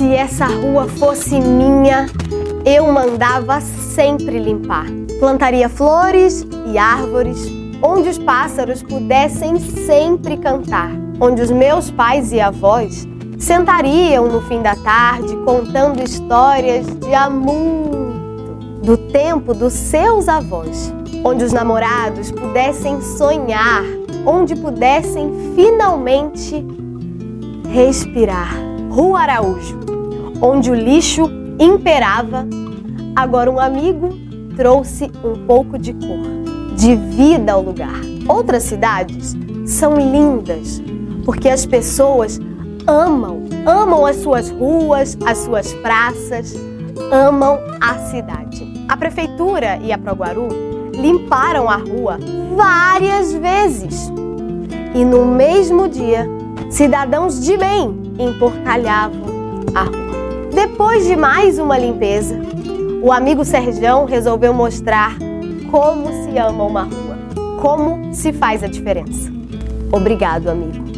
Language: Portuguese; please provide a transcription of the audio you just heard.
Se essa rua fosse minha, eu mandava sempre limpar. Plantaria flores e árvores onde os pássaros pudessem sempre cantar, onde os meus pais e avós sentariam no fim da tarde contando histórias de muito do tempo dos seus avós, onde os namorados pudessem sonhar, onde pudessem finalmente respirar. Rua Araújo, onde o lixo imperava, agora um amigo trouxe um pouco de cor, de vida ao lugar. Outras cidades são lindas porque as pessoas amam, amam as suas ruas, as suas praças, amam a cidade. A prefeitura e a Proguaru limparam a rua várias vezes. E no mesmo dia, cidadãos de bem emporcalhavam a rua. Depois de mais uma limpeza, o amigo Serjão resolveu mostrar como se ama uma rua, como se faz a diferença. Obrigado, amigo.